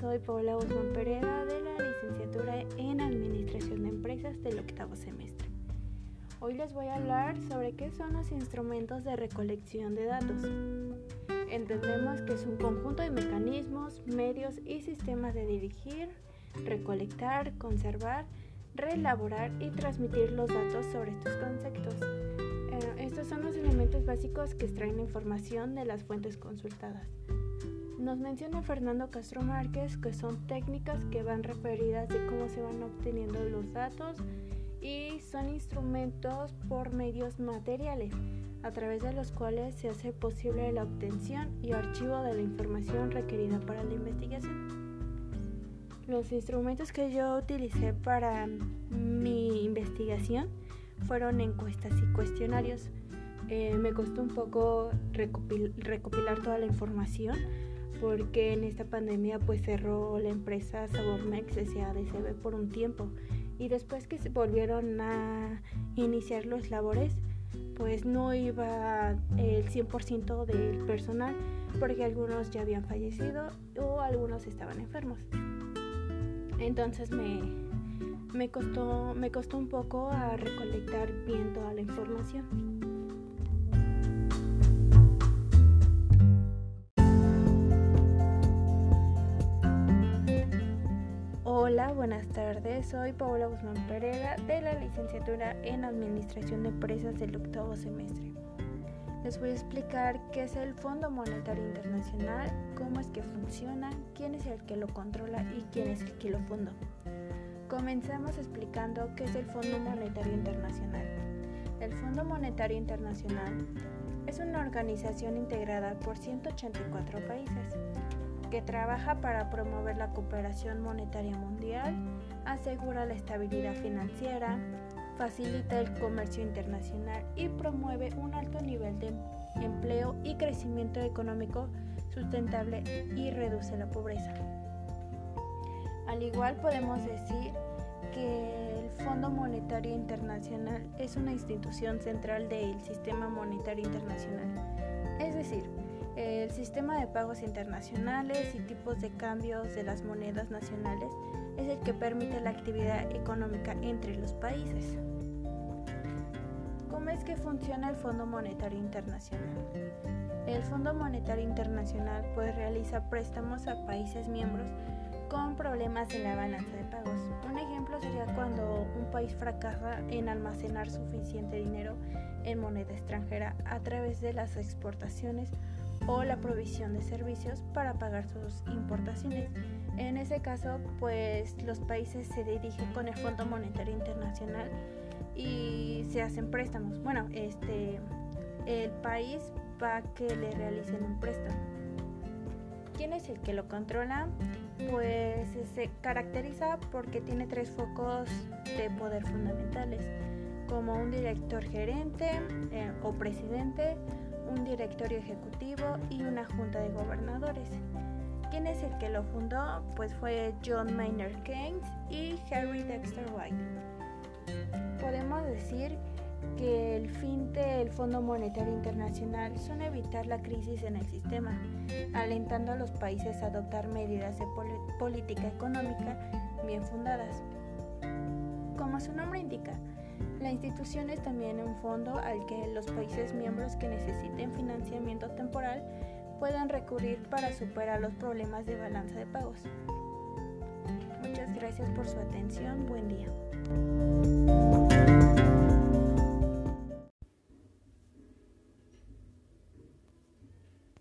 soy Paula Guzmán Pereda de la licenciatura en Administración de Empresas del octavo semestre. Hoy les voy a hablar sobre qué son los instrumentos de recolección de datos. Entendemos que es un conjunto de mecanismos, medios y sistemas de dirigir, recolectar, conservar, reelaborar y transmitir los datos sobre estos conceptos. Eh, estos son los elementos básicos que extraen información de las fuentes consultadas. Nos menciona Fernando Castro Márquez que son técnicas que van referidas de cómo se van obteniendo los datos y son instrumentos por medios materiales a través de los cuales se hace posible la obtención y archivo de la información requerida para la investigación. Los instrumentos que yo utilicé para mi investigación fueron encuestas y cuestionarios. Eh, me costó un poco recopilar toda la información porque en esta pandemia pues cerró la empresa Sabormex S.A.D.C.B. por un tiempo y después que se volvieron a iniciar los labores pues no iba el 100% del personal porque algunos ya habían fallecido o algunos estaban enfermos. Entonces me, me, costó, me costó un poco a recolectar bien toda la información. Buenas tardes. Soy Paola Guzmán Pereira de la licenciatura en Administración de Empresas del octavo semestre. Les voy a explicar qué es el Fondo Monetario Internacional, cómo es que funciona, quién es el que lo controla y quién es el que lo fundó. Comencemos explicando qué es el Fondo Monetario Internacional. El Fondo Monetario Internacional es una organización integrada por 184 países que trabaja para promover la cooperación monetaria mundial, asegura la estabilidad financiera, facilita el comercio internacional y promueve un alto nivel de empleo y crecimiento económico sustentable y reduce la pobreza. Al igual podemos decir que el Fondo Monetario Internacional es una institución central del sistema monetario internacional, el sistema de pagos internacionales y tipos de cambios de las monedas nacionales es el que permite la actividad económica entre los países. ¿Cómo es que funciona el Fondo Monetario Internacional? El Fondo Monetario Internacional pues realiza préstamos a países miembros con problemas en la balanza de pagos. Un ejemplo sería cuando un país fracasa en almacenar suficiente dinero en moneda extranjera a través de las exportaciones o la provisión de servicios para pagar sus importaciones. En ese caso, pues los países se dirigen con el Fondo Monetario Internacional y se hacen préstamos. Bueno, este el país va a que le realicen un préstamo. ¿Quién es el que lo controla? Pues se caracteriza porque tiene tres focos de poder fundamentales, como un director gerente eh, o presidente, un directorio ejecutivo y una junta de gobernadores. ¿Quién es el que lo fundó? Pues fue John Maynard Keynes y Harry Dexter White. Podemos decir que el fin del Fondo Monetario Internacional son evitar la crisis en el sistema, alentando a los países a adoptar medidas de política económica bien fundadas. Como su nombre indica, la institución es también un fondo al que los países miembros que necesiten financiamiento temporal puedan recurrir para superar los problemas de balanza de pagos. Muchas gracias por su atención. Buen día.